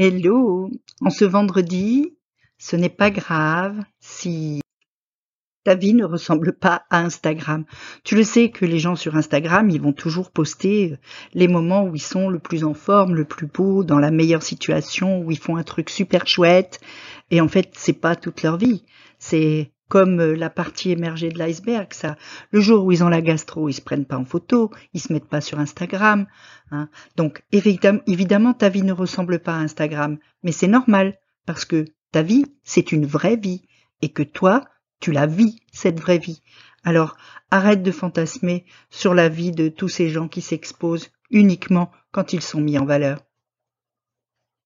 Hello, en ce vendredi, ce n'est pas grave si ta vie ne ressemble pas à Instagram. Tu le sais que les gens sur Instagram, ils vont toujours poster les moments où ils sont le plus en forme, le plus beau, dans la meilleure situation, où ils font un truc super chouette. Et en fait, c'est pas toute leur vie. C'est comme euh, la partie émergée de l'iceberg, ça. Le jour où ils ont la gastro, ils se prennent pas en photo, ils se mettent pas sur Instagram. Hein. Donc évidemment, évidemment, ta vie ne ressemble pas à Instagram, mais c'est normal parce que ta vie, c'est une vraie vie et que toi, tu la vis cette vraie vie. Alors arrête de fantasmer sur la vie de tous ces gens qui s'exposent uniquement quand ils sont mis en valeur.